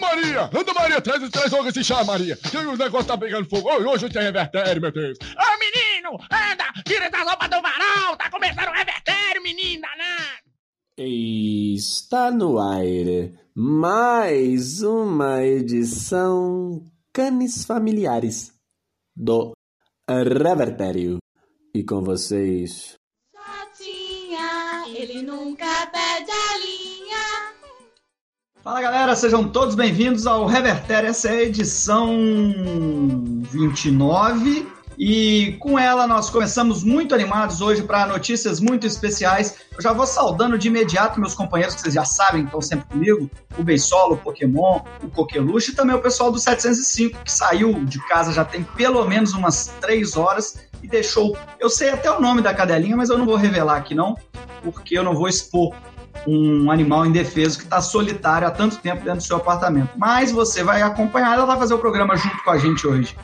Maria! Anda, Maria, traz, traz logo esse chá, Maria. Que o negócio tá pegando fogo. Hoje tem revertério, meu Deus. Ô, menino, anda, tira essa roupa do varal. Tá começando o revertério, menino danado. Está no ar mais uma edição Canis Familiares do Revertério. E com vocês, Jotinha, ele nunca. Fala galera, sejam todos bem-vindos ao Reverter. Essa é a edição 29 e com ela nós começamos muito animados hoje para notícias muito especiais. Eu já vou saudando de imediato meus companheiros que vocês já sabem, estão sempre comigo: o Beisolo, o Pokémon, o Coqueluche e também o pessoal do 705 que saiu de casa já tem pelo menos umas 3 horas e deixou. Eu sei até o nome da cadelinha, mas eu não vou revelar aqui não, porque eu não vou expor um animal indefeso que está solitário há tanto tempo dentro do seu apartamento. Mas você vai acompanhar, ela vai fazer o programa junto com a gente hoje.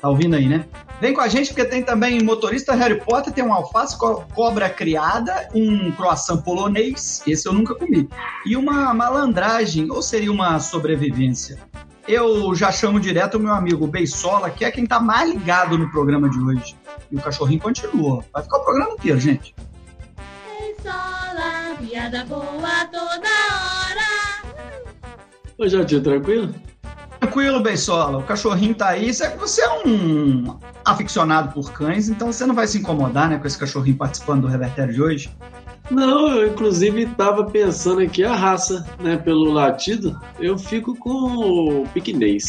Tá ouvindo aí, né? Vem com a gente porque tem também motorista Harry Potter, tem um alface co cobra criada, um croissant polonês, esse eu nunca comi, e uma malandragem, ou seria uma sobrevivência. Eu já chamo direto o meu amigo Beisola, que é quem tá mais ligado no programa de hoje. E o cachorrinho continua. Vai ficar o programa inteiro, gente. Piada boa toda hora. Ô Jotinho, tranquilo? Tranquilo, Beisola. O cachorrinho tá aí. Você você é um aficionado por cães, então você não vai se incomodar, né, com esse cachorrinho participando do Revertério de hoje? Não, eu inclusive tava pensando aqui a raça, né, pelo latido, eu fico com o piquinês.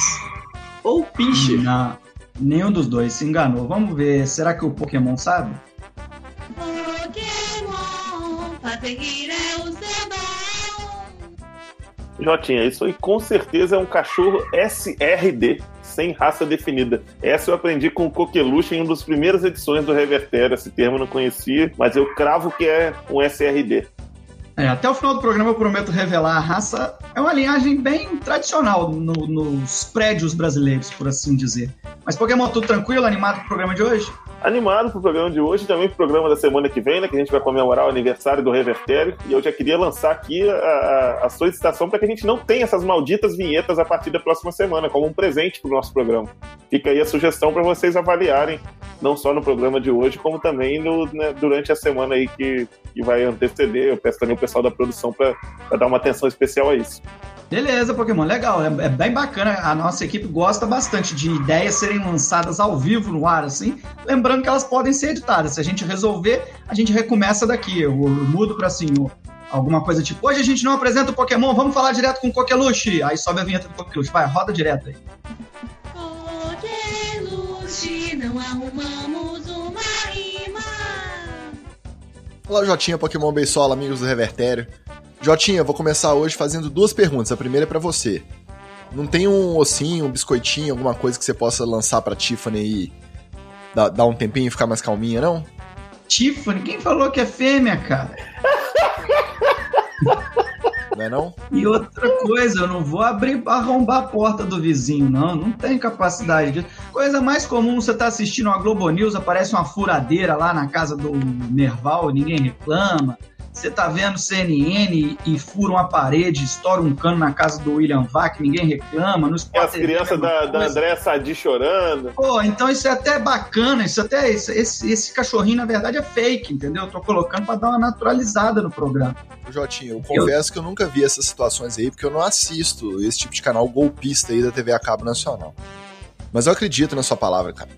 Ou o pincher. Não, nenhum dos dois se enganou. Vamos ver. Será que o Pokémon sabe? Rir é o seu dom. Jotinha, isso aí com certeza é um cachorro SRD, sem raça definida. Essa eu aprendi com o Coqueluche em uma das primeiras edições do Revertério. Esse termo eu não conhecia, mas eu cravo que é um SRD. É, até o final do programa eu prometo revelar a raça. É uma linhagem bem tradicional no- nos prédios brasileiros, por assim dizer. Mas Pokémon, tudo tranquilo, animado pro programa de hoje? Animado pro programa de hoje, também pro programa da semana que vem, né? Que a gente vai comemorar o aniversário do Revertério. E eu já queria lançar aqui a- a solicitação para que a gente não tenha essas malditas vinhetas a partir da próxima semana, como um presente pro nosso programa. Fica aí a sugestão para vocês avaliarem, não só no programa de hoje, como também no- né, durante a semana aí que, que vai anteceder. Eu peço também o pessoal da produção para dar uma atenção especial a isso. Beleza, Pokémon, legal. É, é bem bacana. A nossa equipe gosta bastante de ideias serem lançadas ao vivo no ar, assim. Lembrando que elas podem ser editadas. Se a gente resolver, a gente recomeça daqui. Eu, eu mudo para assim, alguma coisa tipo: hoje a gente não apresenta o Pokémon, vamos falar direto com o Coqueluche. Aí sobe a vinheta do Coqueluche. Vai, roda direto aí. Coqueluche, não arrumamos uma rima. Olá, Jotinha, Pokémon Beisola, amigos do Revertério. Jotinha, vou começar hoje fazendo duas perguntas. A primeira é pra você. Não tem um ossinho, um biscoitinho, alguma coisa que você possa lançar pra Tiffany e dar, dar um tempinho e ficar mais calminha, não? Tiffany, quem falou que é fêmea, cara? Não é não? E outra coisa, eu não vou abrir, arrombar a porta do vizinho, não. Não tenho capacidade disso. Coisa mais comum, você tá assistindo uma Globo News, aparece uma furadeira lá na casa do Merval, ninguém reclama. Você tá vendo CNN e fura uma parede, estoura um cano na casa do William Vac, ninguém reclama. No E Sport as crianças da, da. Andréa Sadi chorando. Pô, então isso é até bacana, isso até esse, esse, esse cachorrinho na verdade é fake, entendeu? Eu tô colocando pra dar uma naturalizada no programa. Jotinha, eu confesso que eu nunca vi essas situações aí, porque eu não assisto esse tipo de canal golpista aí da TV a cabo nacional. Mas eu acredito na sua palavra, cara.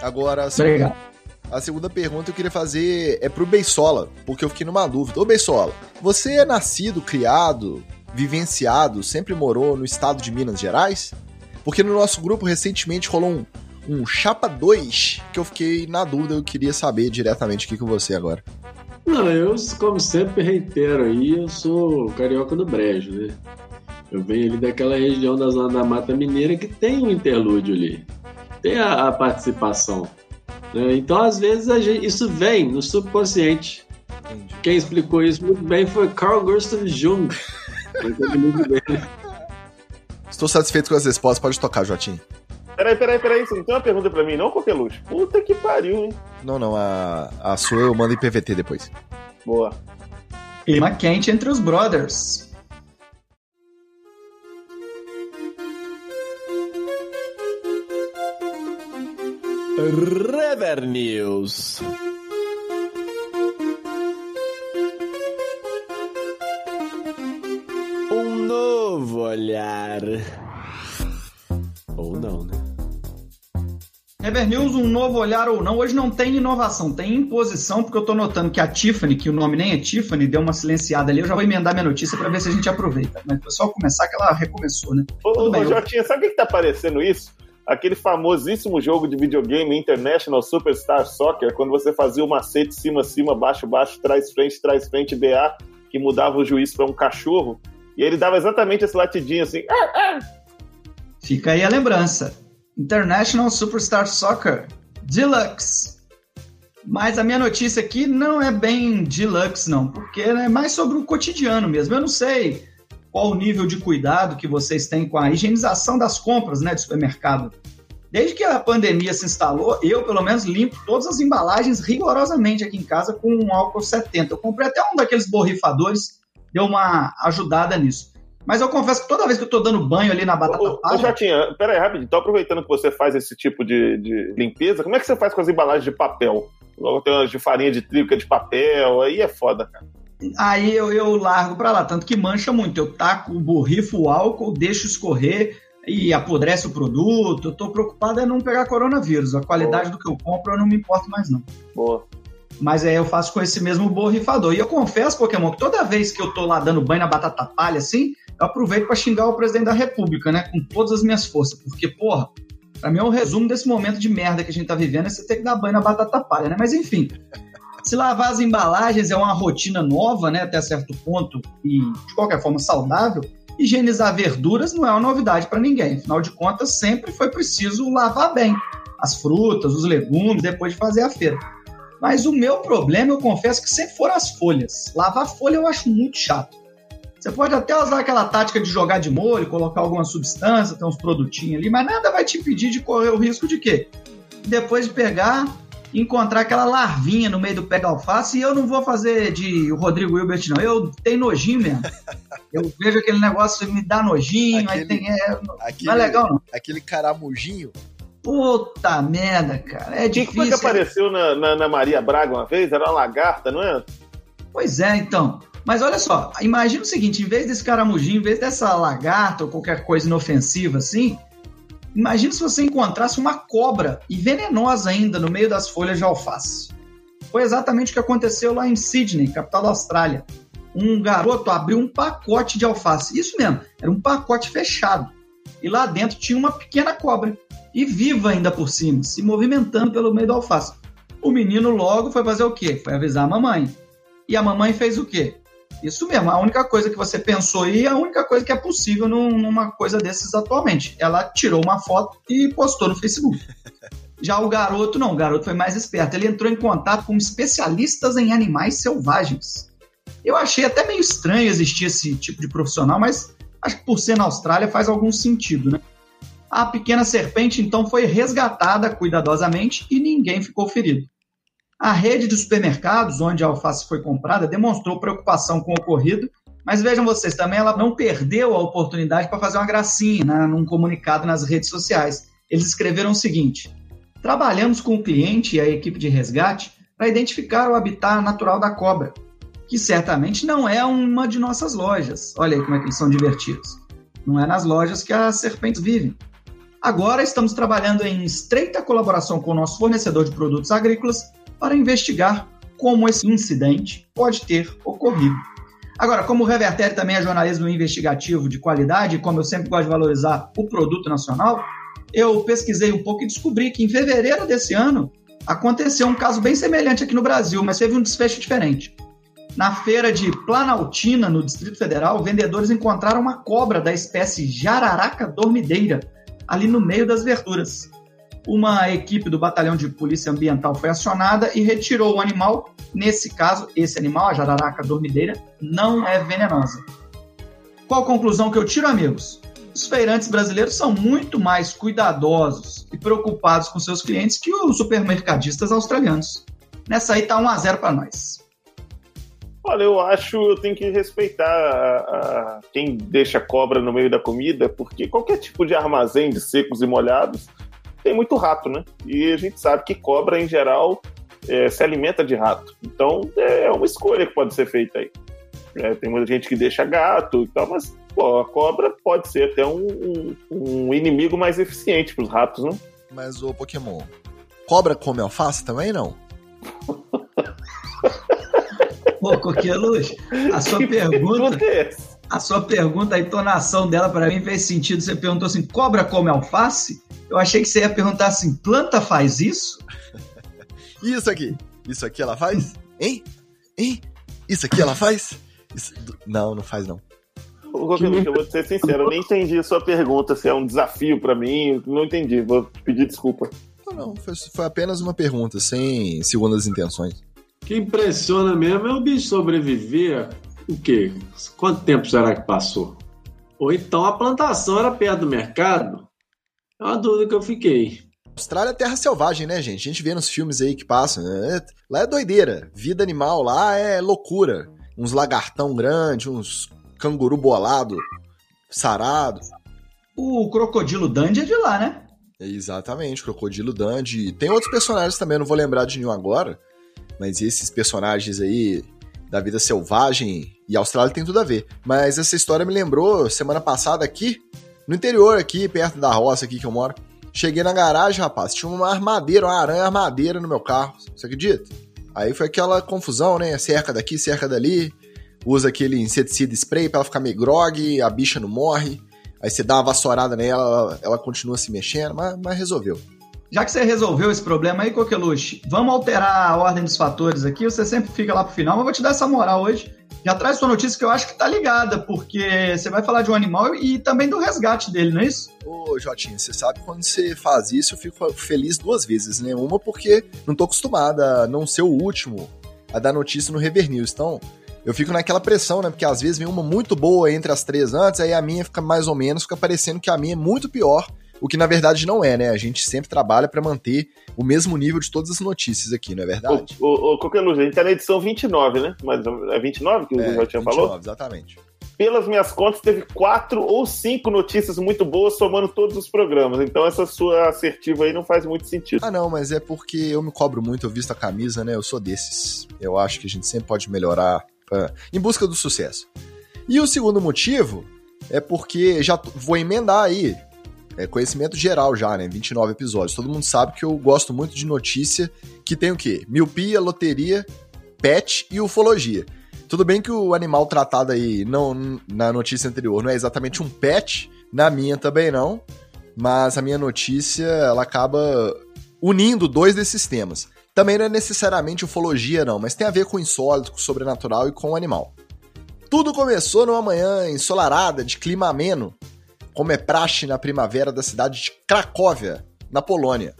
Agora, a segunda, Obrigado. A segunda pergunta eu queria fazer é pro Beisola, porque eu fiquei numa dúvida. Ô Beisola, você é nascido, criado, vivenciado, sempre morou no estado de Minas Gerais? Porque no nosso grupo recentemente rolou um, um Chapa 2 que eu fiquei na dúvida, eu queria saber diretamente aqui com você agora. Não, eu, como sempre reitero aí, eu sou carioca do Brejo, né? Eu venho ali daquela região da zona da Mata Mineira que tem um interlúdio ali. Tem a, a participação. Né? Então, às vezes, a gente- isso vem no subconsciente. Entendi. Quem explicou isso muito bem foi Carl Gustav Jung. Estou satisfeito com as respostas, pode tocar, Jotinho. Peraí, peraí, peraí. Você não tem uma pergunta pra mim, não, Coqueluche? Puta que pariu, hein? Não, não, a, a sua eu mando em PVT depois. Boa. Clima quente entre os brothers. Rever News. Um novo olhar. Ou não, né? Rever News, um novo olhar ou não. Hoje não tem inovação, tem imposição, porque eu tô notando que a Tiffany, que o nome nem é Tiffany, deu uma silenciada ali. Eu já vou emendar minha notícia para ver se a gente aproveita. Mas foi só começar que ela recomeçou, né? Ô, Tudo ô, bem, eu- Jotinha, sabe o que, que tá parecendo isso? Aquele famosíssimo jogo de videogame International Superstar Soccer, quando você fazia o macete cima, cima, baixo, baixo, trás, frente, trás, frente, BA, que mudava o juiz para um cachorro, e ele dava exatamente esse latidinho assim. "Ah!" Fica aí a lembrança. International Superstar Soccer Deluxe. Mas a minha notícia aqui não é bem deluxe, não, porque é mais sobre o cotidiano mesmo. Eu não sei qual o nível de cuidado que vocês têm com a higienização das compras né, de supermercado. Desde que a pandemia se instalou, eu, pelo menos, limpo todas as embalagens rigorosamente aqui em casa com um álcool 70. Eu comprei até um daqueles borrifadores, deu uma ajudada nisso. Mas eu confesso que toda vez que eu tô dando banho ali na batata Ô, ô, palha, Jotinha, pera aí, rapidinho. Então, aproveitando que você faz esse tipo de, de limpeza, como é que você faz com as embalagens de papel? Logo tem umas de farinha de trigo que é de papel, aí é foda, cara. Aí eu, eu largo pra lá, tanto que mancha muito. Eu taco, borrifo o álcool, deixo escorrer e apodrece o produto. Eu tô preocupado é não pegar coronavírus. A qualidade do que eu compro eu não me importo mais, não. Boa. Mas aí eu faço com esse mesmo borrifador. E eu confesso, Pokémon, que toda vez que eu tô lá dando banho na batata palha, assim, eu aproveito pra xingar o presidente da República, né? Com todas as minhas forças. Porque, porra, pra mim é o resumo desse momento de merda que a gente tá vivendo é você ter que dar banho na batata palha, né? Mas enfim. Se lavar as embalagens é uma rotina nova, né, até certo ponto, e de qualquer forma saudável, higienizar verduras não é uma novidade para ninguém. Afinal de contas, sempre foi preciso lavar bem as frutas, os legumes, depois de fazer a feira. Mas o meu problema, eu confesso que sempre foram as folhas. Lavar folha eu acho muito chato. Você pode até usar aquela tática de jogar de molho, colocar alguma substância, ter uns produtinhos ali, mas nada vai te impedir de correr o risco de quê? Depois de pegar, encontrar aquela larvinha no meio do pé da alface, e eu não vou fazer de Rodrigo Hilbert, não. Eu tenho nojinho mesmo. Eu vejo aquele negócio me dá nojinho, aí Aquele- tem. É, Aquele, não é legal, não. aquele caramujinho. Puta merda, cara. É O que, que foi que difícil. apareceu na, na, na Maria Braga uma vez? Era uma lagarta, não é? Pois é, então. Mas olha só, imagina o seguinte: em vez desse caramujinho, em vez dessa lagarta ou qualquer coisa inofensiva assim, imagina se você encontrasse uma cobra e venenosa ainda no meio das folhas de alface. Foi exatamente o que aconteceu lá em Sydney, capital da Austrália. Um garoto abriu um pacote de alface. Isso mesmo, era um pacote fechado. E lá dentro tinha uma pequena cobra. E viva ainda por cima, se movimentando pelo meio do alface. O menino logo foi fazer o quê? Foi avisar a mamãe. E a mamãe fez o quê? Isso mesmo, a única coisa que você pensou aí é a única coisa que é possível num- numa coisa desses atualmente. Ela tirou uma foto e postou no Facebook. Já o garoto, não, o garoto foi mais esperto. Ele entrou em contato com especialistas em animais selvagens. Eu achei até meio estranho existir esse tipo de profissional, mas acho que por ser na Austrália faz algum sentido, né? A pequena serpente então foi resgatada cuidadosamente e ninguém ficou ferido. A rede de supermercados onde a alface foi comprada demonstrou preocupação com o ocorrido, mas vejam vocês, também ela não perdeu a oportunidade para fazer uma gracinha né, num comunicado nas redes sociais. Eles escreveram o seguinte: Trabalhamos com o cliente e a equipe de resgate para identificar o habitat natural da cobra, que certamente não é uma de nossas lojas. Olha aí como é que eles são divertidos. Não é nas lojas que as serpentes vivem. Agora estamos trabalhando em estreita colaboração com o nosso fornecedor de produtos agrícolas para investigar como esse incidente pode ter ocorrido. Agora, como o Revertério também é jornalismo investigativo de qualidade, e como eu sempre gosto de valorizar o produto nacional, eu pesquisei um pouco e descobri que em fevereiro desse ano aconteceu um caso bem semelhante aqui no Brasil, mas teve um desfecho diferente. Na feira de Planaltina, no Distrito Federal, vendedores encontraram uma cobra da espécie jararaca dormideira ali no meio das verduras. Uma equipe do Batalhão de Polícia Ambiental foi acionada e retirou o animal. Nesse caso, esse animal, a jararaca dormideira, não é venenosa. Qual conclusão que eu tiro, amigos? Os feirantes brasileiros são muito mais cuidadosos e preocupados com seus clientes que os supermercadistas australianos. Nessa aí tá 1 a 0 para nós. Olha, eu acho eu tenho que respeitar a- a- quem deixa cobra no meio da comida, porque qualquer tipo de armazém de secos e molhados tem muito rato, né? E a gente sabe que cobra, em geral, é, se alimenta de rato. Então é uma escolha que pode ser feita aí. É, tem muita gente que deixa gato e tal, mas pô, a cobra pode ser até um, um, um inimigo mais eficiente para os ratos, né? Mas o Pokémon, cobra come alface também não? Pô, Coqueluz, a sua pergunta. É A sua pergunta, a entonação dela para mim fez sentido. Você perguntou assim: cobra come alface? Eu achei que você ia perguntar assim: planta faz isso? E isso aqui? Isso aqui ela faz? Hein? Hein? Isso aqui ela faz? Isso- Não, não faz não. Ô, Coqueluche, eu vou te ser sincero, eu nem entendi a sua pergunta, se é um desafio para mim, não entendi, vou te pedir desculpa. Não, não, foi, foi apenas uma pergunta, sem segundas intenções. O que impressiona mesmo é o bicho sobreviver. O quê? Quanto tempo será que passou? Ou então a plantação era perto do mercado? É uma dúvida que eu fiquei. Austrália é terra selvagem, né, gente? A gente vê nos filmes aí que passam. né? Lá é doideira. Vida animal lá é loucura. Uns lagartão grande, uns canguru bolado, sarado. O crocodilo Dandy é de lá, né? Exatamente, Crocodilo Dandy. Tem outros personagens também, eu não vou lembrar de nenhum agora. Mas esses personagens aí da vida selvagem e Austrália tem tudo a ver. Mas essa história me lembrou semana passada aqui, no interior aqui, perto da roça aqui que eu moro. Cheguei na garagem, rapaz, tinha uma armadeira, uma aranha armadeira no meu carro. Você acredita? Aí foi aquela confusão, né? Cerca daqui, cerca dali. Usa aquele inseticida spray pra ela ficar meio grog, a bicha não morre. Aí você dá uma vassourada nela, ela, ela continua se mexendo, mas, mas resolveu. Já que você resolveu esse problema aí, Coqueluche, vamos alterar a ordem dos fatores aqui. Você sempre fica lá pro final, mas vou te dar essa moral hoje. Já traz sua notícia que eu acho que tá ligada, porque você vai falar de um animal e também do resgate dele, não é isso? Ô, Jotinho, você sabe quando você faz isso, eu fico feliz duas vezes, né? Uma porque não tô acostumada a não ser o último a dar notícia no Rever News. Então, eu fico naquela pressão, né? Porque às vezes vem uma muito boa entre as três antes, aí a minha fica mais ou menos, fica parecendo que a minha é muito pior, o que na verdade não é, né? A gente sempre trabalha pra manter o mesmo nível de todas as notícias aqui, não é verdade? Ô, ô, ô, Coqueluche, a gente tá na edição 29, né? Mas é 29 que o É, Jotinha 29, falou? Exatamente. Pelas minhas contas, teve quatro ou cinco notícias muito boas somando todos os programas. Então essa sua assertiva aí não faz muito sentido. Ah, não, mas é porque eu me cobro muito, eu visto a camisa, né? Eu sou desses. Eu acho que a gente sempre pode melhorar pra- em busca do sucesso. E o segundo motivo é porque já vou emendar aí. É conhecimento geral já, né? 29 episódios. Todo mundo sabe que eu gosto muito de notícia que tem o quê? Miopia, loteria, pet e ufologia. Tudo bem que o animal tratado aí não, na notícia anterior não é exatamente um pet, na minha também não, mas a minha notícia ela acaba unindo dois desses temas. Também não é necessariamente ufologia, não, mas tem a ver com o insólito, com o sobrenatural e com o animal. Tudo começou numa manhã ensolarada, de clima ameno, como é praxe na primavera da cidade de Cracóvia, na Polônia.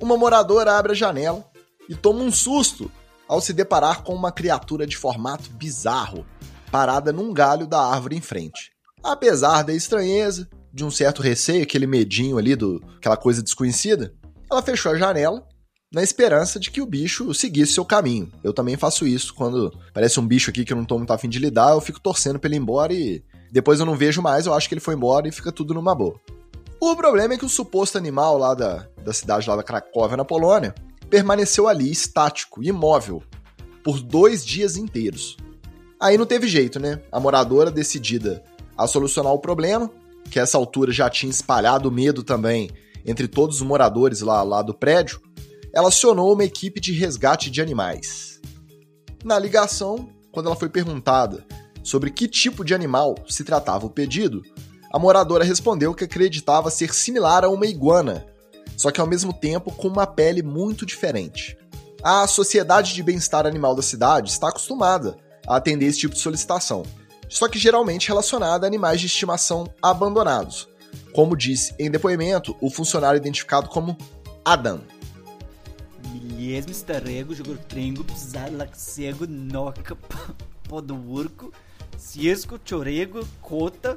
Uma moradora abre a janela e toma um susto ao se deparar com uma criatura de formato bizarro, parada num galho da árvore em frente. Apesar da estranheza, de um certo receio, aquele medinho ali, do, aquela coisa desconhecida, ela fechou a janela na esperança de que o bicho seguisse seu caminho. Eu também faço isso quando parece um bicho aqui que eu não tô muito afim de lidar, eu fico torcendo pra ele ir embora e depois eu não vejo mais, eu acho que ele foi embora e fica tudo numa boa. O problema é que o suposto animal lá da, da cidade lá da Cracóvia, na Polônia, permaneceu ali estático, imóvel, por dois dias inteiros. Aí não teve jeito, né? A moradora, decidida a solucionar o problema, que a essa altura já tinha espalhado medo também entre todos os moradores lá, lá do prédio, ela acionou uma equipe de resgate de animais. Na ligação, quando ela foi perguntada sobre que tipo de animal se tratava o pedido, a moradora respondeu que acreditava ser similar a uma iguana, só que ao mesmo tempo com uma pele muito diferente. A Sociedade de Bem-Estar Animal da cidade está acostumada a atender esse tipo de solicitação, só que geralmente relacionada a animais de estimação abandonados, como disse em depoimento o funcionário identificado como Adam. Mesmo trengo, pisar laxego, noca, ciesco, chorego, cota,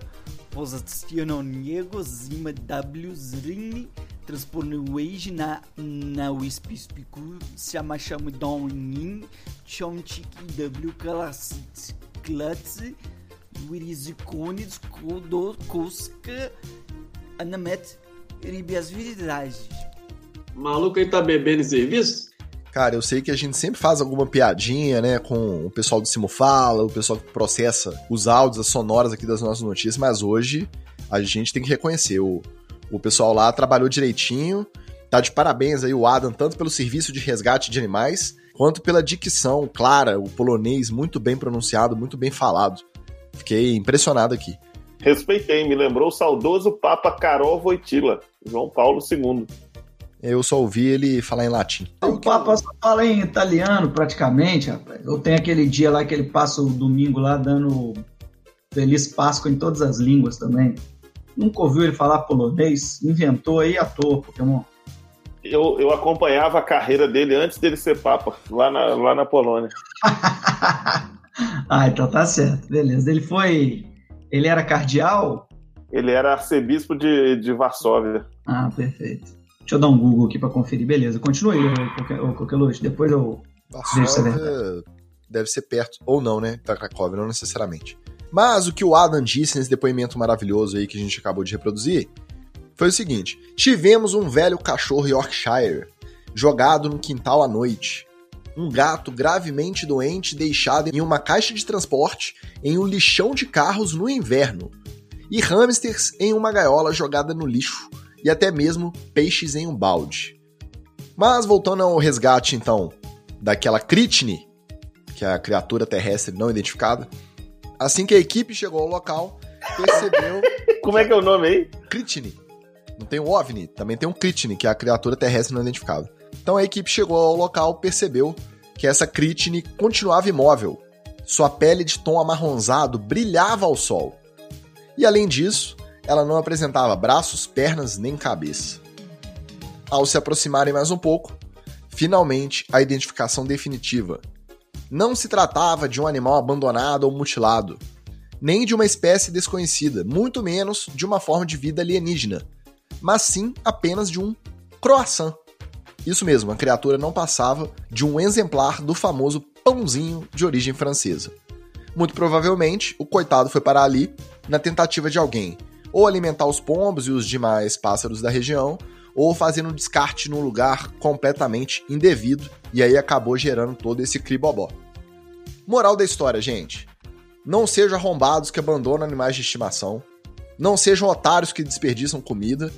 posiciononiego, zima w zrini, transponuage na na wispispiku, chama chama donin, chomchiki w classic, clatsi, wirizikones, kodo, koska, anamet, ribias virilage. O maluco aí tá bebendo serviço? Cara, eu sei que a gente sempre faz alguma piadinha, né, com o pessoal do Simo Fala, o pessoal que processa os áudios, as sonoras aqui das nossas notícias, mas hoje a gente tem que reconhecer, o, o pessoal lá trabalhou direitinho, tá de parabéns aí o Adam, tanto pelo serviço de resgate de animais, quanto pela dicção clara, o polonês muito bem pronunciado, muito bem falado. Fiquei impressionado aqui. Respeitei, me lembrou o saudoso Papa Carol Voitila, João Paulo II. Eu só ouvi ele falar em latim. O Papa só fala em italiano praticamente, rapaz. Eu tenho aquele dia lá que ele passa o domingo lá dando Feliz Páscoa em todas as línguas também. Nunca ouviu ele falar polonês? Inventou aí à toa, Pokémon. Eu, eu acompanhava a carreira dele antes dele ser Papa, lá na, lá na Polônia. ah, então tá certo. Beleza. Ele foi. Ele era cardeal? Ele era arcebispo de, de Varsóvia. Ah, perfeito. Deixa eu dar um Google aqui pra conferir. Beleza, continue aí, qualquer luz. Depois eu. Varsóvia deve ser perto, ou não, né? Da Cracóvia, não necessariamente. Mas o que o Adam disse nesse depoimento maravilhoso aí que a gente acabou de reproduzir foi o seguinte: tivemos um velho cachorro Yorkshire jogado no quintal à noite. Um gato gravemente doente deixado em uma caixa de transporte em um lixão de carros no inverno. E hamsters em uma gaiola jogada no lixo e até mesmo peixes em um balde. Mas voltando ao resgate, então, daquela Critne, que é a criatura terrestre não identificada, assim que a equipe chegou ao local, percebeu. Como é que é o nome aí? Critne. Não tem o OVNI, também tem um Critne, que é a criatura terrestre não identificada. Então a equipe chegou ao local, percebeu que essa Critne continuava imóvel. Sua pele de tom amarronzado brilhava ao sol. E além disso, ela não apresentava braços, pernas nem cabeça. Ao se aproximarem mais um pouco, finalmente a identificação definitiva. Não se tratava de um animal abandonado ou mutilado, nem de uma espécie desconhecida, muito menos de uma forma de vida alienígena, mas sim apenas de um croissant. Isso mesmo, a criatura não passava de um exemplar do famoso pãozinho de origem francesa. Muito provavelmente, o coitado foi parar ali na tentativa de alguém ou alimentar os pombos e os demais pássaros da região, ou fazendo um descarte num lugar completamente indevido, e aí acabou gerando todo esse cribobó. Moral da história, gente. Não sejam arrombados que abandonam animais de estimação, não sejam otários que desperdiçam comida,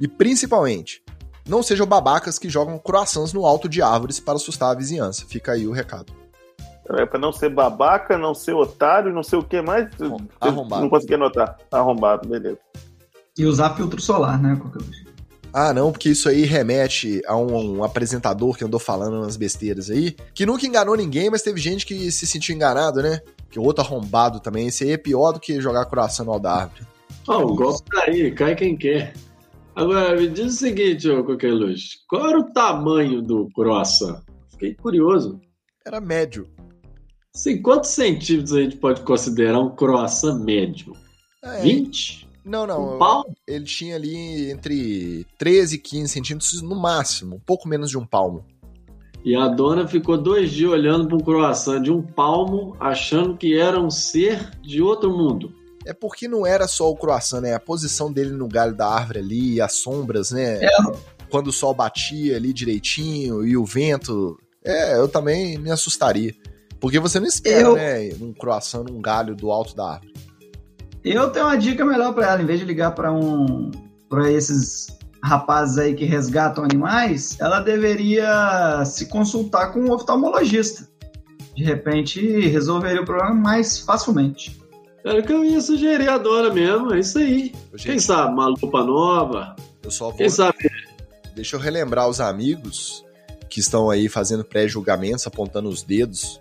e principalmente, não sejam babacas que jogam croissants no alto de árvores para assustar a vizinhança. Fica aí o recado. É pra não ser babaca, não ser otário, não sei o que mais. Arrombado. Não consegui anotar. Arrombado, beleza. E usar filtro solar, né? Ah, não, porque isso aí remete a um, um, apresentador que andou falando umas besteiras aí, que nunca enganou ninguém, mas teve gente que se sentiu enganado, né? Que o outro arrombado também. Esse aí é pior do que jogar coração no árvore. Ah, o golpe tá aí, cai quem quer. Agora, me diz o seguinte, ô qualquer luz. Qual era o tamanho do croissant? Fiquei curioso. Era médio. Sim, quantos centímetros a gente pode considerar um croissant médio? É, 20? Não, não. Um palmo? Ele tinha ali entre 13 e 15 centímetros no máximo, um pouco menos de um palmo. E a dona ficou dois dias olhando para um croissant de um palmo, achando que era um ser de outro mundo. É porque não era só o croissant, né? A posição dele no galho da árvore ali, as sombras, né? É. Quando o sol batia ali direitinho e o vento. É, eu também me assustaria. Porque você não espera, eu... né? Um croissant num galho do alto da árvore. Eu tenho uma dica melhor para ela. Em vez de ligar para um. para esses rapazes aí que resgatam animais, ela deveria se consultar com um oftalmologista. De repente, resolveria o problema mais facilmente. Era o que eu ia sugerir a Dora mesmo, é isso aí. Gente, Quem sabe, uma lupa nova. Eu só vou. Quem sabe? Deixa eu relembrar os amigos que estão aí fazendo pré-julgamentos, apontando os dedos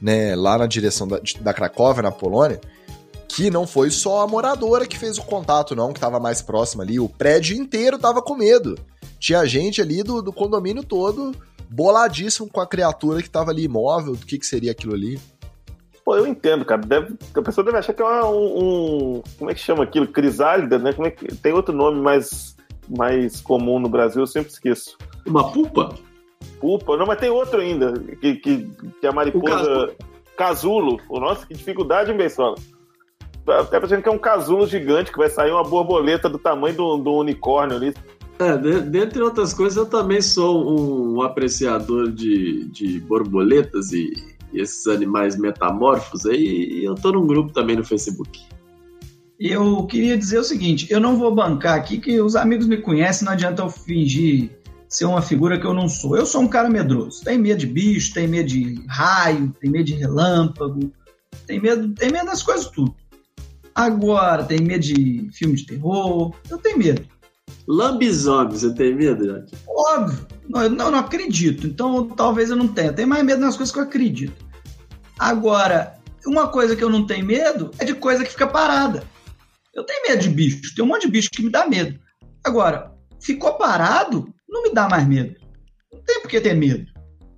né, lá na direção da, da Cracóvia, na Polônia, que não foi só a moradora que fez o contato, não, que estava mais próxima ali. O prédio inteiro tava com medo. Tinha gente ali do, do condomínio todo boladíssimo com a criatura que tava ali imóvel, do que, que seria aquilo ali. Pô, eu entendo, cara. Deve, a pessoa deve achar que é uma, um, um, Como é que chama aquilo? Crisálida, né? Como é que, tem outro nome mais, mais comum no Brasil, eu sempre esqueço. Uma pupa? Pupa. Não, mas tem outro ainda, que, que, que a mariposa. Casulo. Nossa, que dificuldade, hein, Bensola? Tá pensando que é um casulo gigante que vai sair uma borboleta do tamanho do, do unicórnio ali. É, de- dentre outras coisas, eu também sou um apreciador de, de borboletas e, e esses animais metamorfos aí, e eu tô num grupo também no Facebook. Eu queria dizer o seguinte: eu não vou bancar aqui, que os amigos me conhecem, não adianta eu fingir ser uma figura que eu não sou. Eu sou um cara medroso. Tem medo de bicho, tem medo de raio, tem medo de relâmpago, tem medo, tem medo das coisas tudo. Agora, tem medo de filme de terror, eu tenho medo. Lambisomem, você tem medo, Jack? Óbvio, não, eu não, eu não acredito, então talvez eu não tenha. Eu tenho mais medo nas coisas que eu acredito. Agora, uma coisa que eu não tenho medo é de coisa que fica parada. Eu tenho medo de bicho, tem um monte de bicho que me dá medo. Agora, ficou parado, não me dá mais medo. Não tem por que ter medo.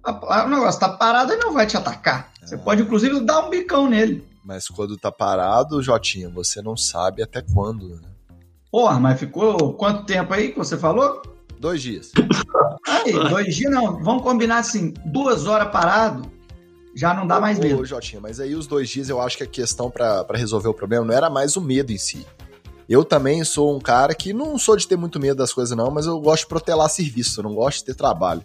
O negócio tá parado e não vai te atacar. Você pode, inclusive, dar um bicão nele. Mas quando tá parado, Jotinha, você não sabe até quando. Né? Porra, mas ficou quanto tempo aí que você falou? Dois dias. Aí, dois dias não. Vamos combinar assim, duas horas parado, já não dá mais medo. Ô, Jotinha, mas aí os dois dias eu acho que a questão pra resolver o problema não era mais o medo em si. Eu também sou um cara que não sou de ter muito medo das coisas, não, mas eu gosto de protelar serviço, eu não gosto de ter trabalho.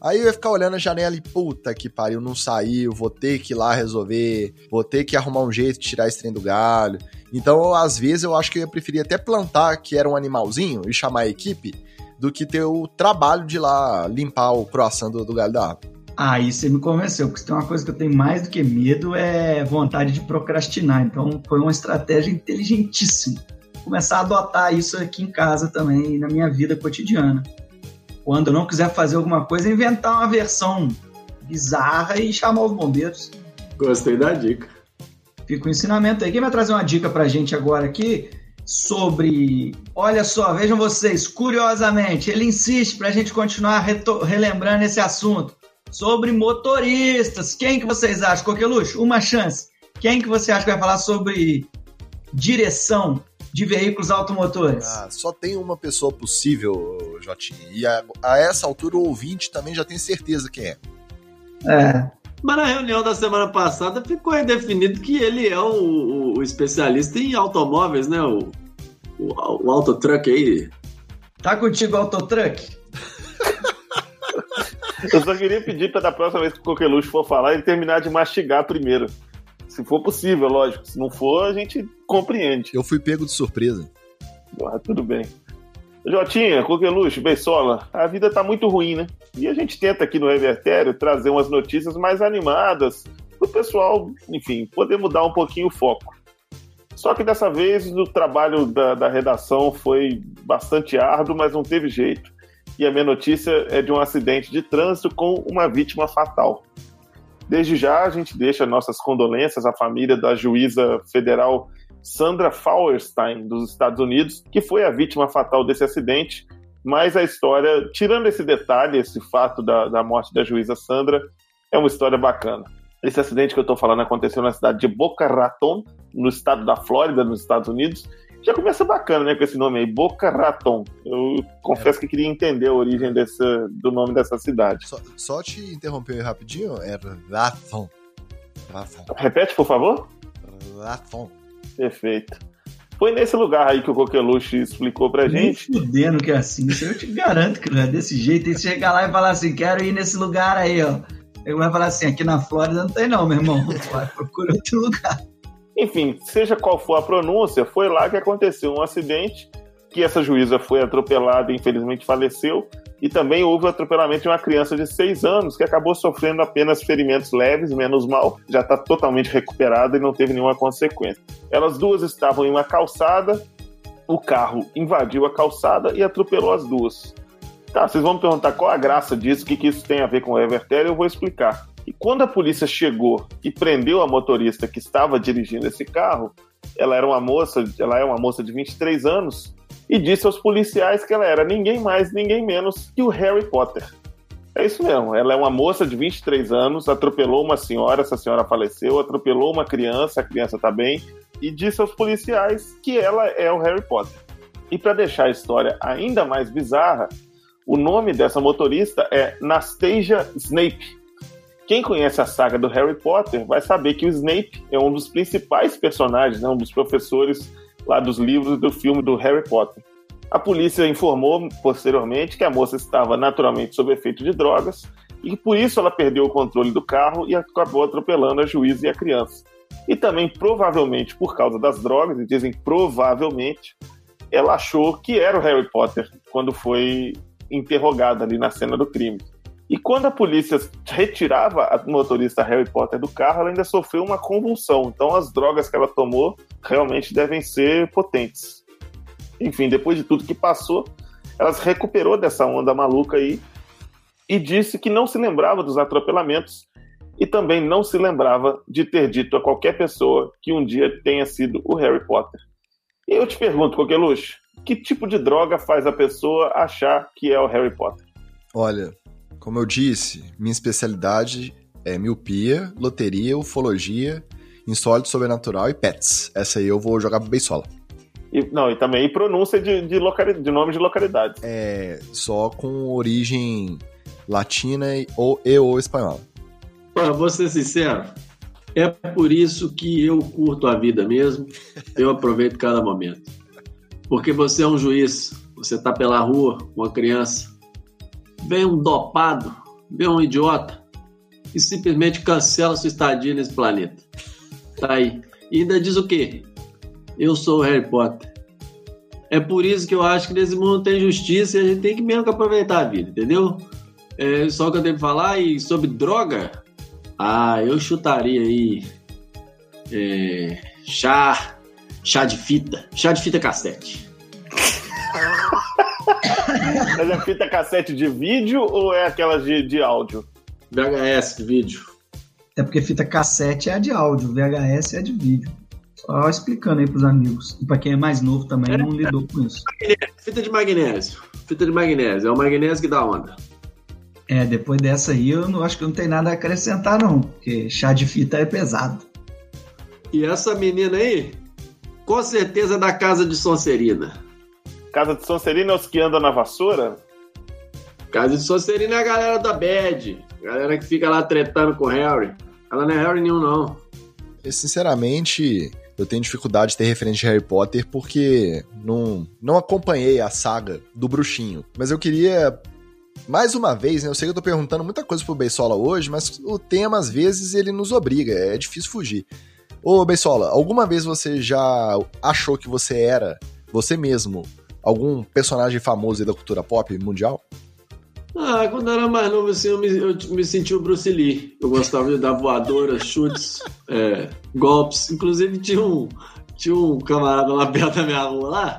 Aí eu ia ficar olhando a janela e, puta que pariu, não saiu, vou ter que ir lá resolver, vou ter que arrumar um jeito de tirar esse trem do galho. Então, às vezes, eu acho que eu ia preferir até plantar que era um animalzinho e chamar a equipe do que ter o trabalho de ir lá limpar o croissant do, do galho da árvore. Aí você me convenceu, porque tem uma coisa que eu tenho mais do que medo é vontade de procrastinar. Então foi uma estratégia inteligentíssima. Começar a adotar isso aqui em casa também, na minha vida cotidiana. Quando eu não quiser fazer alguma coisa, inventar uma versão bizarra e chamar os bombeiros. Gostei da dica. Fica o ensinamento aí. Quem vai trazer uma dica pra gente agora aqui sobre. Olha só, vejam vocês, curiosamente, ele insiste pra gente continuar reto- relembrando esse assunto. Sobre motoristas. Quem que vocês acham, Coqueluche? Uma chance. Quem que você acha que vai falar sobre direção de veículos automotores? Ah, só tem uma pessoa possível, Jotinha. E a, a essa altura o ouvinte também já tem certeza quem é. É. Mas na reunião da semana passada ficou indefinido que ele é o, o- o especialista em automóveis, né? O, o, o autotruck aí. Tá contigo, Autotruck? Eu só queria pedir para da próxima vez que o Coqueluche for falar, ele terminar de mastigar primeiro. Se for possível, lógico. Se não for, a gente compreende. Eu fui pego de surpresa. Ah, tudo bem. Jotinha, Coqueluche, Beisola, a vida tá muito ruim, né? E a gente tenta aqui no Revertério trazer umas notícias mais animadas pro pessoal, enfim, poder mudar um pouquinho o foco. Só que dessa vez o trabalho da, da redação foi bastante árduo, mas não teve jeito. E a minha notícia é de um acidente de trânsito com uma vítima fatal. Desde já, a gente deixa nossas condolências à família da juíza federal Sandra Fauerstein, dos Estados Unidos, que foi a vítima fatal desse acidente. Mas a história, tirando esse detalhe, esse fato da, da morte da juíza Sandra, é uma história bacana. Esse acidente que eu estou falando aconteceu na cidade de Boca Raton, no estado da Flórida, nos Estados Unidos. Já começa bacana, né, com esse nome aí, Boca Raton. Eu confesso que queria entender a origem desse, do nome dessa cidade. Só, só te interromper aí rapidinho, é Rathon. Rathon. Repete, por favor? Rathon. Perfeito. Foi nesse lugar aí que o Coqueluche explicou pra Nem gente. fudendo que é assim. Eu te garanto que não é desse jeito. Você chegar lá e falar assim, quero ir nesse lugar aí, ó. Ele vai falar assim, aqui na Flórida não tem não, meu irmão. Vai, procura outro lugar. Enfim, seja qual for a pronúncia, foi lá que aconteceu um acidente, que essa juíza foi atropelada e infelizmente faleceu, e também houve o atropelamento de uma criança de 6 anos que acabou sofrendo apenas ferimentos leves, menos mal, já está totalmente recuperada e não teve nenhuma consequência. Elas duas estavam em uma calçada, o carro invadiu a calçada e atropelou as duas. Tá, vocês vão me perguntar qual a graça disso, o que, que isso tem a ver com o revertério, eu vou explicar. E quando a polícia chegou e prendeu a motorista que estava dirigindo esse carro, ela era uma moça, ela é uma moça de 23 anos, e disse aos policiais que ela era ninguém mais, ninguém menos que o Harry Potter. É isso mesmo, ela é uma moça de 23 anos, atropelou uma senhora, essa senhora faleceu, atropelou uma criança, a criança está bem, e disse aos policiais que ela é o Harry Potter. E para deixar a história ainda mais bizarra, o nome dessa motorista é Nastasia Snape. Quem conhece a saga do Harry Potter vai saber que o Snape é um dos principais personagens, né, um dos professores lá dos livros do filme do Harry Potter. A polícia informou posteriormente que a moça estava naturalmente sob efeito de drogas e por isso ela perdeu o controle do carro e acabou atropelando a juíza e a criança. E também, provavelmente, por causa das drogas, e dizem provavelmente, ela achou que era o Harry Potter quando foi interrogada ali na cena do crime. E quando a polícia retirava a motorista Harry Potter do carro, ela ainda sofreu uma convulsão. Então as drogas que ela tomou realmente devem ser potentes. Enfim, depois de tudo que passou, ela se recuperou dessa onda maluca aí e disse que não se lembrava dos atropelamentos e também não se lembrava de ter dito a qualquer pessoa que um dia tenha sido o Harry Potter. E eu te pergunto, Coqueluche, que tipo de droga faz a pessoa achar que é o Harry Potter? Olha, como eu disse, minha especialidade é miopia, loteria, ufologia, insólito sobrenatural e pets. Essa aí eu vou jogar beisola. E, não, e também e pronúncia de, de, locali de nome de localidade. É, só com origem latina e ou, e ou espanhola. Pô, vou ser sincero, é por isso que eu curto a vida mesmo, eu aproveito cada momento. Porque você é um juiz, você tá pela rua com uma criança, vem um dopado, vem um idiota e simplesmente cancela sua estadia nesse planeta. Tá aí. E ainda diz o quê? Eu sou o Harry Potter. É por isso que eu acho que nesse mundo tem justiça e a gente tem que mesmo que aproveitar a vida, entendeu? É só o que eu tenho que falar. E sobre droga, ah, eu chutaria aí. É, chá. Chá de fita. Chá de fita cassete. Mas é fita cassete de vídeo ou é aquelas de, de áudio? VHS de vídeo. É porque fita cassete é a de áudio, VHS é a de vídeo. Só explicando aí pros amigos. E pra quem é mais novo também não lidou com isso. Fita de magnésio. Fita de magnésio. É o magnésio que dá onda. É, depois dessa aí eu não acho que não tem nada a acrescentar, não. Porque chá de fita é pesado. E essa menina aí, com certeza é da casa de Sonserina. Casa de Sonserina é os que andam na vassoura? Casa de Sonserina é a galera da Bad. Galera que fica lá tretando com o Harry. Ela não é Harry nenhum, não. Eu, sinceramente, eu tenho dificuldade de ter referência de Harry Potter porque não, não acompanhei a saga do bruxinho. Mas eu queria, mais uma vez, né, eu sei que eu tô perguntando muita coisa pro Beisola hoje, mas o tema, às vezes, ele nos obriga, é difícil fugir. Ô, Beisola, alguma vez você já achou que você era, você mesmo, algum personagem famoso da cultura pop mundial? Ah, quando eu era mais novo, assim, eu me, eu me senti o Bruce Lee. Eu gostava de dar voadoras, chutes, é, golpes. Inclusive, tinha um, tinha um camarada lá perto da minha rua lá.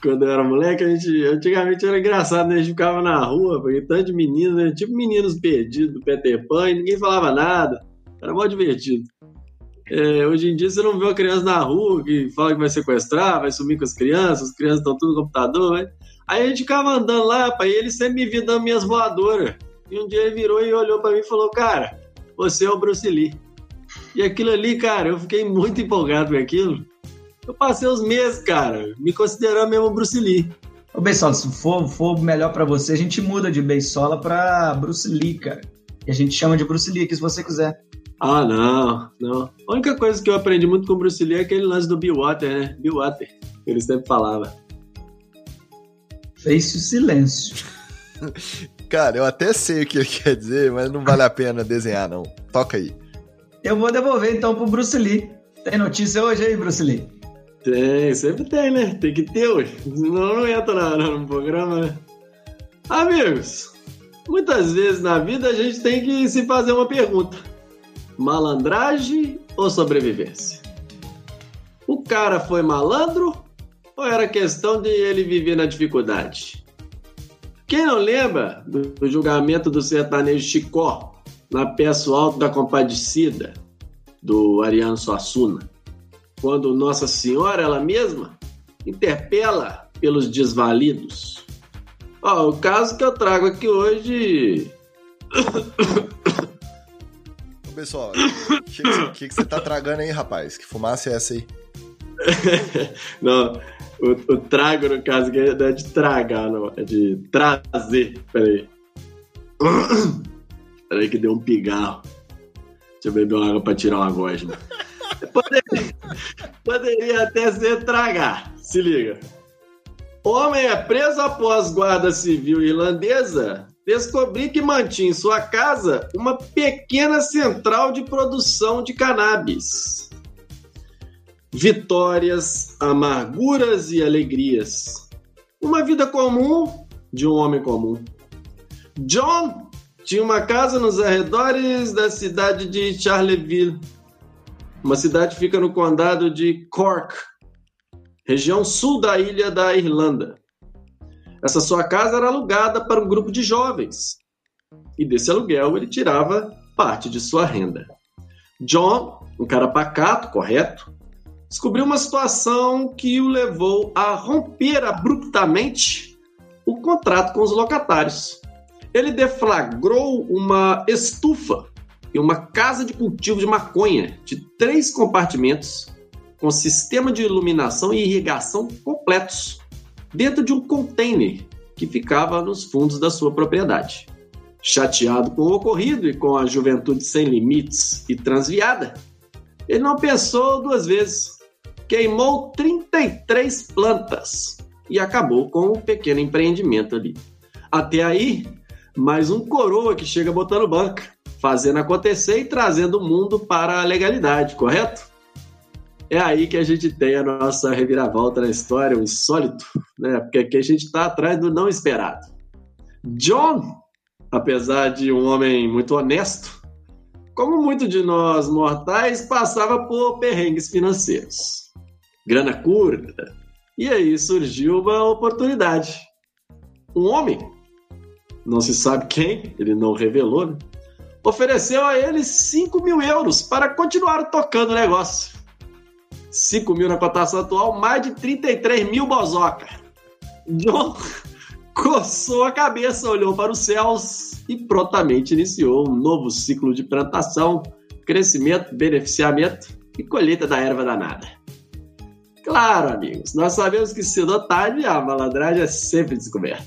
Quando eu era moleque, a gente, antigamente era engraçado, né? A gente ficava na rua, porque tanto de meninos, né? Tipo meninos perdidos do Peter Pan e ninguém falava nada. Era mó divertido. É, hoje em dia você não vê uma criança na rua que fala que vai sequestrar, vai sumir com as crianças, as crianças estão tudo no computador, né? Aí a gente ficava andando lá, pai, e ele sempre me via dando minhas voadoras. E um dia ele virou e olhou para mim e falou: Cara, você é o Bruce Lee. E aquilo ali, cara, eu fiquei muito empolgado com aquilo. Eu passei os meses, cara, me considerando mesmo Bruce Lee. Ô, Beisola, se for, for melhor para você, a gente muda de Beisola pra Bruce Lee, cara. E a gente chama de Bruce Lee aqui, se você quiser. Ah, não, não. A única coisa que eu aprendi muito com o Bruce Lee é aquele lance do Bill Water, né? Bill Water. Ele sempre falava. Fez o silêncio. Cara, eu até sei o que ele quer dizer, mas não vale a pena desenhar, não. Toca aí. Eu vou devolver então pro Bruce Lee. Tem notícia hoje aí, Bruce Lee? Tem, sempre tem, né? Tem que ter hoje. Senão não entra na, no programa, né? Amigos, muitas vezes na vida a gente tem que se fazer uma pergunta: malandragem ou sobrevivência? O cara foi malandro ou era questão de ele viver na dificuldade? Quem não lembra do julgamento do sertanejo Chicó na peça O Alto da Compadecida, do Ariano Suassuna? Quando Nossa Senhora, ela mesma, interpela pelos desvalidos. Ó, o caso que eu trago aqui hoje. Pessoal, o que, que, você tá tragando aí, rapaz? Que fumaça é essa aí? não, o, o, trago, no caso, que é de tragar, não, é de trazer. Peraí. Peraí que deu um pigarro. Deixa eu beber uma água pra tirar uma gosma. Poderia, poderia até ser tragar. Se liga. Homem é preso após guarda civil irlandesa descobrir que mantinha em sua casa uma pequena central de produção de cannabis. Vitórias, amarguras e alegrias. Uma vida comum de um homem comum. John tinha uma casa nos arredores da cidade de Charleville. Uma cidade fica no condado de Cork, região sul da ilha da Irlanda. Essa sua casa era alugada para um grupo de jovens. E desse aluguel ele tirava parte de sua renda. John, um cara pacato, correto, descobriu uma situação que o levou a romper abruptamente o contrato com os locatários. Ele deflagrou uma estufa e uma casa de cultivo de maconha de três compartimentos com sistema de iluminação e irrigação completos dentro de um container que ficava nos fundos da sua propriedade. Chateado com o ocorrido e com a juventude sem limites e transviada, ele não pensou duas vezes. Queimou 33 plantas e acabou com um pequeno empreendimento ali. Até aí, mais um coroa que chega botando banca, fazendo acontecer e trazendo o mundo para a legalidade, correto? É aí que a gente tem a nossa reviravolta na história, o insólito, né? Porque aqui a gente está atrás do não esperado. John, apesar de um homem muito honesto, como muito de nós mortais, passava por perrengues financeiros. Grana curta. E aí surgiu uma oportunidade. Um homem, não se sabe quem, ele não revelou, né? ofereceu a ele 5 mil euros para continuar tocando o negócio. 5 mil na cotação atual, mais de 33 mil bozoca. John coçou a cabeça, olhou para os céus e prontamente iniciou um novo ciclo de plantação, crescimento, beneficiamento e colheita da erva danada. Claro, amigos, nós sabemos que cedo ou tarde a malandragem é sempre descoberta.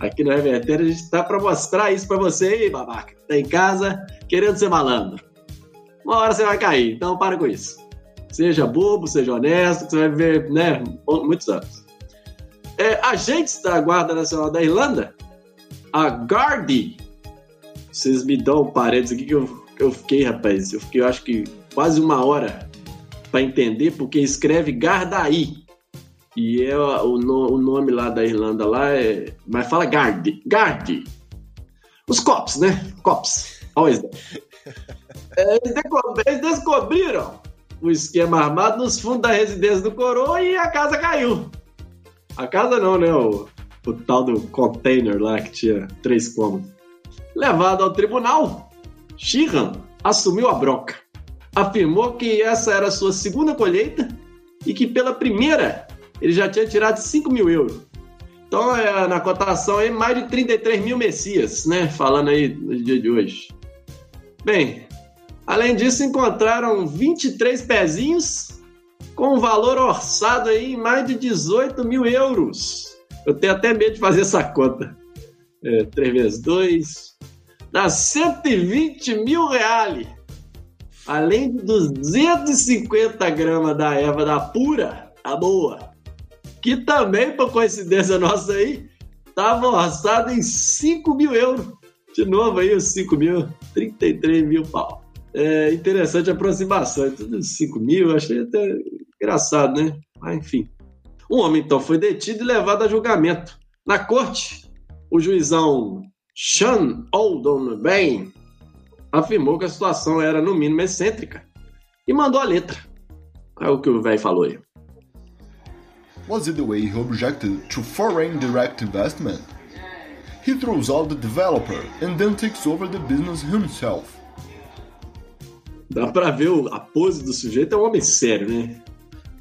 Aqui no Reverter a gente está para mostrar isso para você aí, babaca. Tá em casa querendo ser malandro. Uma hora você vai cair, então para com isso. Seja bobo, seja honesto, que você vai viver né, muitos anos. É, agentes da Guarda Nacional da Irlanda, a Gardaí, vocês me dão um parênteses aqui que eu, eu fiquei, rapaz, eu fiquei, eu acho que quase uma hora para entender, porque escreve Gardaí. E é o, o, nome lá da Irlanda lá é. Mas fala Gardaí. Gardaí. Os cops, né? Cops. Always. É, eles descobriram o esquema armado nos fundos da residência do Coroa e a casa caiu. A casa não, né? O, o tal do container lá que tinha três cômodos. Levado ao tribunal, Sheehan assumiu a bronca. Afirmou que essa era a sua segunda colheita e que pela primeira ele já tinha tirado 5 mil euros. Então, é, na cotação aí, mais de 33 mil messias, né? Falando aí no dia de hoje. Bem, Além disso, encontraram 23 pezinhos com um valor orçado aí em mais de 18 mil euros. Eu tenho até medo de fazer essa conta. É, 3 vezes 2 dá 120 mil reais. Além de 250 gramas da erva da pura, a boa. Que também, por coincidência nossa aí, estava orçado em 5 mil euros. De novo aí, os 5 mil, 33 mil pau é, interessante a aproximação. Tudo 5 mil, achei até engraçado, né? Mas enfim. Um homem então foi detido e levado a julgamento. Na corte, o juizão Sean Oldon Bain afirmou que a situação era no mínimo excêntrica e mandou a letra. É o que o velho falou aí. Was it the way he objected to foreign direct investment? He throws out the developer and then takes over the business himself. Dá pra ver a pose do sujeito, é um homem sério, né?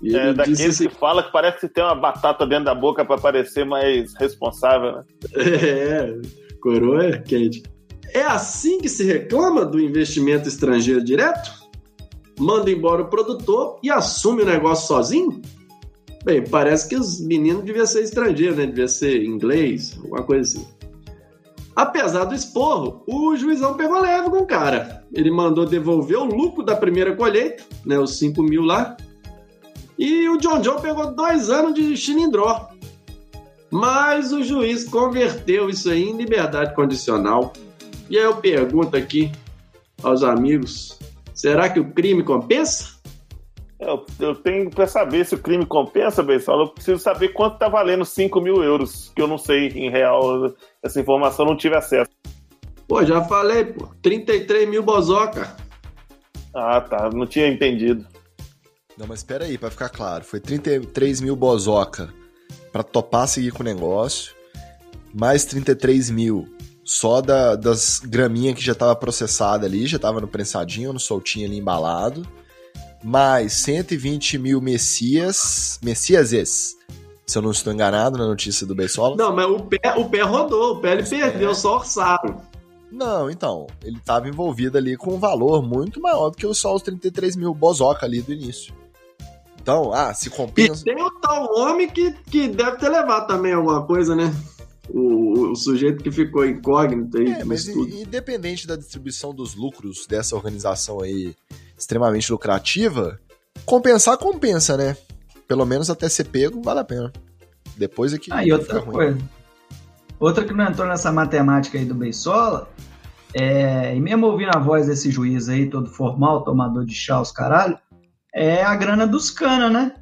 E é daqueles assim, que fala que parece que tem uma batata dentro da boca para parecer mais responsável, né? É, coroa é quente. É assim que se reclama do investimento estrangeiro direto? Manda embora o produtor e assume o negócio sozinho? Bem, parece que os meninos deviam ser estrangeiros, né? Devia ser inglês, alguma coisa assim. Apesar do esporro, o juizão pegou leve com o cara. Ele mandou devolver o lucro da primeira colheita, né, os 5 mil lá. E o John John pegou dois anos de chilindró. Mas o juiz converteu isso aí em liberdade condicional. E aí eu pergunto aqui aos amigos: será que o crime compensa? Eu, eu tenho pra saber se o crime compensa, Beisola. Eu preciso saber quanto tá valendo 5 mil euros, que eu não sei em real. Essa informação eu não tive acesso. Pô, já falei, pô. 33 mil bozoca. Ah, tá. Não tinha entendido. Não, mas espera aí, pra ficar claro. Foi 33 mil bozoca pra topar seguir com o negócio, mais 33 mil só da, das graminhas que já tava processada ali, já tava no prensadinho, no soltinho ali embalado, mais 120 mil Messias, Messiases, se eu não estou enganado na notícia do Beisola. Não, mas o pé, o pé rodou, o pé ele perdeu, só orçaram. Não, então, ele estava envolvido ali com um valor muito maior do que só os 33 mil bozoca ali do início. Então, ah, se E compensa. tem o tal homem que, que deve ter levado também alguma coisa, né? O, o sujeito que ficou incógnito aí É, mas estudo. i- independente da distribuição dos lucros dessa organização aí extremamente lucrativa, compensar compensa, né? Pelo menos até ser pego, vale a pena. Depois é que Ah, e outra ruim. coisa. Outra que não entrou nessa matemática aí do Beisola, é, e mesmo ouvindo a voz desse juiz aí, todo formal, tomador de chá, os caralho, é a grana dos cana, né?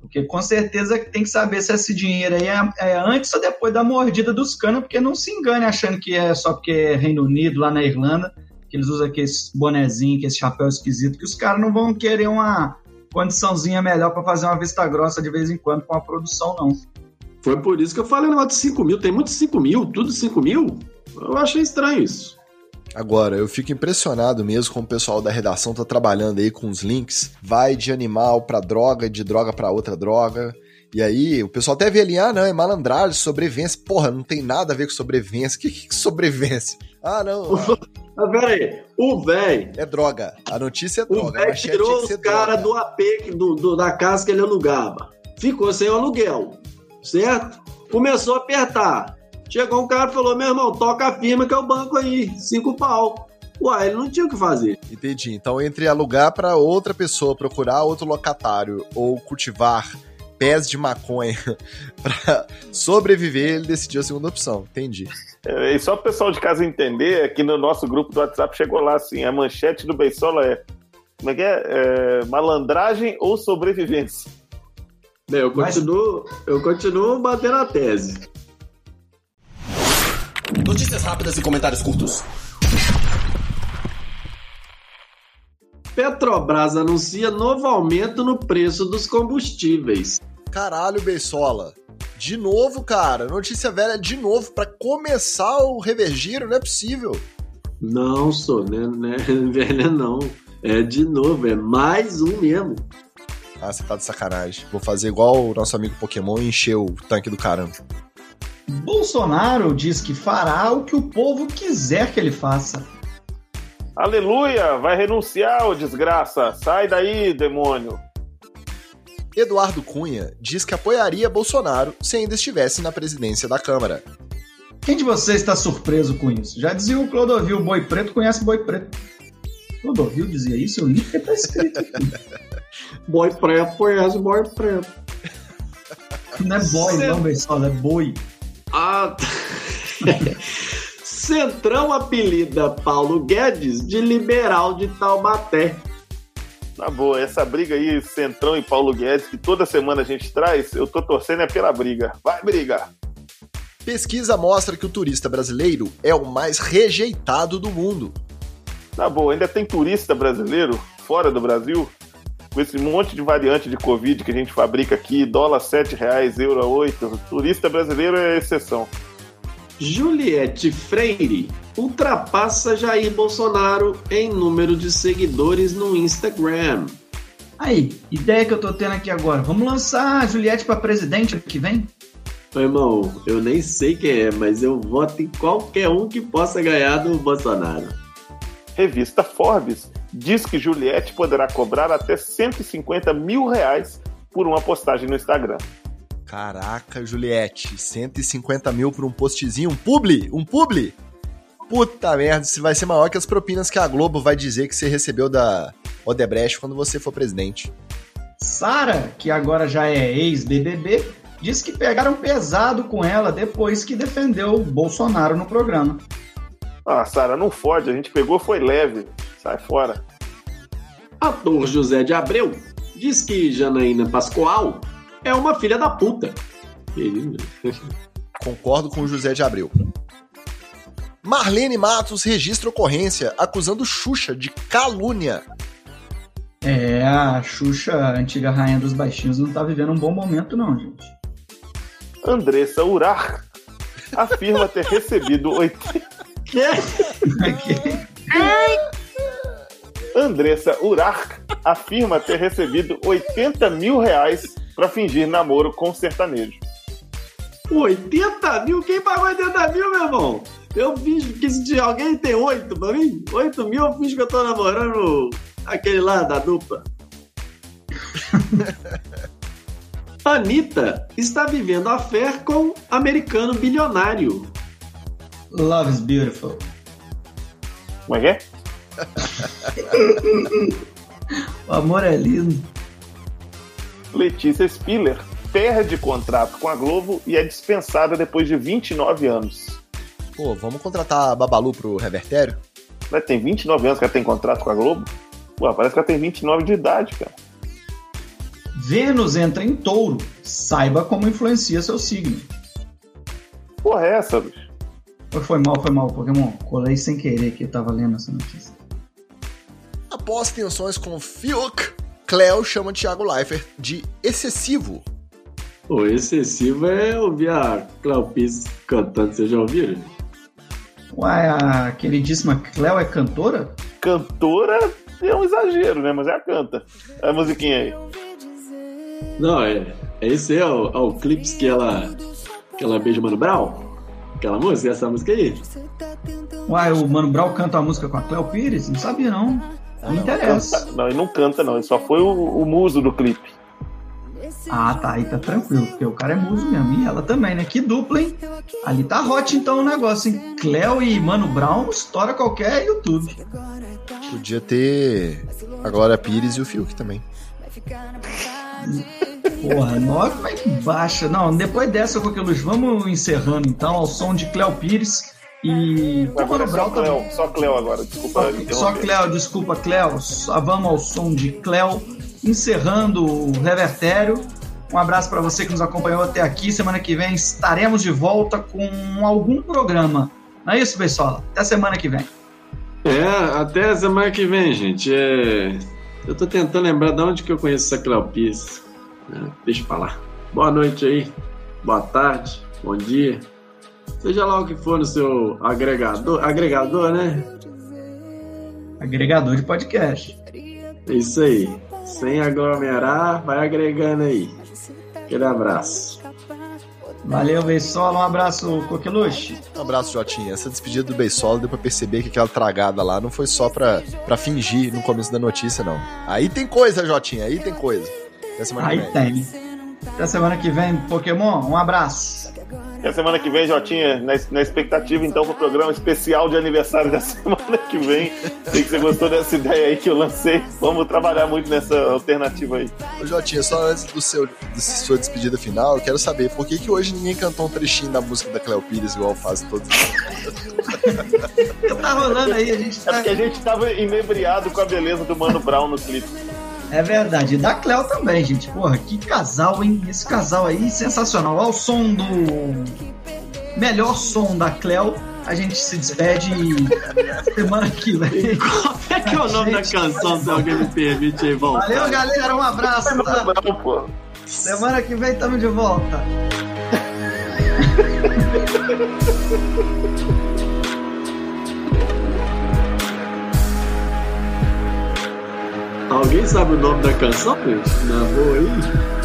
Porque com certeza tem que saber se esse dinheiro aí é, é antes ou depois da mordida dos cana, porque não se engane achando que é só porque é Reino Unido, lá na Irlanda, eles usam aqueles bonezinho, que esse chapéu esquisito, que os caras não vão querer uma condiçãozinha melhor para fazer uma vista grossa de vez em quando com a produção, não. Foi por isso que eu falei negócio de 5 mil. Tem muitos 5 mil, tudo 5 mil. Eu achei estranho isso. Agora, eu fico impressionado mesmo como o pessoal da redação tá trabalhando aí com os links. Vai de animal pra droga, de droga pra outra droga. E aí, o pessoal até vê ali, ah, não, é malandragem, sobrevivência. Porra, não tem nada a ver com sobrevivência. O que, que é sobrevivência? Ah, não. Mas pera aí, o velho. é droga. A notícia é O droga. velho manchete tirou os caras do AP, do, do- da casa que ele alugava. Ficou sem o aluguel, certo? Começou a apertar. Chegou um cara e falou: meu irmão, toca a firma que é o banco aí, cinco pau. Uai, ele não tinha o que fazer. Entendi. Então, entre alugar pra outra pessoa, procurar outro locatário ou cultivar pés de maconha pra sobreviver, ele decidiu a segunda opção. Entendi. É, e só o pessoal de casa entender, aqui no nosso grupo do WhatsApp chegou lá assim: a manchete do Beisola é. Como é que é? É, malandragem ou sobrevivência? Bem, eu Mas- continuo, eu continuo batendo a tese. Notícias rápidas e comentários curtos. Petrobras anuncia novo aumento no preço dos combustíveis. Caralho, Beisola. De novo, cara. Notícia velha de novo pra começar o revergiro, não é possível. Não, sou, né? né velha não. É de novo, é mais um mesmo. Ah, você tá de sacanagem. Vou fazer igual o nosso amigo Pokémon e encher o tanque do caramba. Bolsonaro diz que fará o que o povo quiser que ele faça. Aleluia! Vai renunciar, ô desgraça! Sai daí, demônio! Eduardo Cunha diz que apoiaria Bolsonaro se ainda estivesse na presidência da Câmara. Quem de vocês está surpreso com isso? Já dizia o Clodovil, boi preto conhece boi preto. Clodovil dizia isso? Eu li porque tá escrito aqui. Boy preto conhece boy preto. Não é boy, não, Beisola, é boi. Ah, Centrão apelida Paulo Guedes de liberal de Taubaté. Na boa, essa briga aí, Centrão e Paulo Guedes, que toda semana a gente traz, eu tô torcendo é pela briga. Vai brigar! Pesquisa mostra que o turista brasileiro é o mais rejeitado do mundo. Na boa, ainda tem turista brasileiro fora do Brasil? Com esse monte de variante de Covid que a gente fabrica aqui, dólar 7 reais, euro 8, turista brasileiro é exceção. Juliette Freire ultrapassa Jair Bolsonaro em número de seguidores no Instagram. Aí, ideia que eu tô tendo aqui agora. Vamos lançar a Juliette pra presidente ano que vem? Meu irmão, eu nem sei quem é, mas eu voto em qualquer um que possa ganhar do Bolsonaro. Revista Forbes diz que Juliette poderá cobrar até 150 mil reais por uma postagem no Instagram. Caraca, Juliette, 150 mil por um postzinho, um publi, um publi. Puta merda, isso vai ser maior que as propinas que a Globo vai dizer que você recebeu da Odebrecht quando você for presidente. Sara, que agora já é ex-BBB, diz que pegaram pesado com ela depois que defendeu o Bolsonaro no programa. Ah, Sara, não fode. A gente pegou, foi leve. Sai fora. Ator José de Abreu diz que Janaína Pascoal é uma filha da puta. Concordo com o José de Abreu. Marlene Matos registra ocorrência acusando Xuxa de calúnia. É, a Xuxa, a antiga rainha dos baixinhos, não tá vivendo um bom momento, não, gente. Andressa Urar afirma ter recebido 80... Andressa Urar afirma ter recebido 80 mil reais pra fingir namoro com sertanejo. 80 mil? Quem pagou 80 mil, meu irmão? Eu finjo que se alguém tem 8 pra mim, 8 mil eu finjo que eu tô namorando aquele lá da dupla. Anitta está vivendo a fé com americano bilionário. Love is beautiful. Como é que é? O amor é lindo. Letícia Spiller perde contrato com a Globo e é dispensada depois de 29 anos. Pô, vamos contratar a Babalu pro revertério? Ela tem 29 anos que ela tem contrato com a Globo? Pô, parece que ela tem 29 de idade, cara. Vênus entra em touro. Saiba como influencia seu signo. Porra, é essa, bicho? Foi, foi mal, foi mal, Pokémon. Colei sem querer que eu tava lendo essa notícia. Após tensões com Fiuk, Cleo chama Thiago Leifert de excessivo. O excessivo é ouvir a Cléo Pires cantando, vocês já ouviram? Uai, a queridíssima Cleo é cantora? Cantora é um exagero, né? Mas é a canta. A musiquinha aí. Não, é. é Esse é o, é o clipe que ela. que ela beija o Mano Brown? Aquela música, essa música aí? Uai, o Mano Brown canta a música com a Cleo Pires? Não sabia, não. Não me interessa. Canta- Não, ele não canta, não. Ele só foi o, o muso do clipe. Ah, tá, aí tá tranquilo, porque o cara é muso mesmo. E ela também, né? Que dupla, hein? Ali tá hot então o negócio, hein? Cleo e Mano Brown estoura qualquer YouTube. Podia ter a Glória Pires e o Fiuk também. Porra, nove vai que baixa. Não, depois dessa, Coqueluche, vamos encerrando então ao som de Cleo Pires e. Agora é só também. Cleo, só Cleo agora. Desculpa. Só interromper. Cleo, desculpa, Cleo. Só vamos ao som de Cleo, encerrando o Revertério. Um abraço para você que nos acompanhou até aqui. Semana que vem estaremos de volta com algum programa. Não é isso, pessoal? Até semana que vem. É, até semana que vem, gente. É... Eu tô tentando lembrar de onde que eu conheço essa Cléo Pires. É, deixa pra lá. Boa noite aí. Boa tarde. Bom dia. Seja lá o que for no seu agregador. Agregador, né? Agregador de podcast. É isso aí. Sem aglomerar, vai agregando aí. Aquele abraço. Valeu, Beisola. Um abraço, Coqueluche. Um abraço, Jotinha. Essa despedida do Beisola deu pra perceber que aquela tragada lá não foi só pra, pra fingir no começo da notícia, não. Aí tem coisa, Jotinha, aí tem coisa. Até semana que Aí vem. tem. Até semana que vem, Pokémon. Um abraço. A semana que vem, Jotinha, na, na expectativa, então, pro programa especial de aniversário da semana que vem. Sei que você gostou dessa ideia aí que eu lancei. Vamos trabalhar muito nessa alternativa aí. Ô, Jotinha, só antes do seu, da sua despedida final, eu quero saber por que, que hoje ninguém cantou um trechinho da música da Cleo Pires igual faz todos Tá rolando aí, a gente É tá. porque a gente tava inebriado com a beleza do Mano Brown no clipe. É verdade. E da Cleo também, gente. Porra, que casal, hein? Esse casal aí, sensacional. Ao som do. Melhor som da Cleo. A gente se despede semana que vem. Como é que é o nome da canção, se alguém me permite aí voltar? Valeu, galera. Um abraço. Tá? Pô. Semana que vem tamo de volta. Alguém sabe o nome da canção? Na boa aí?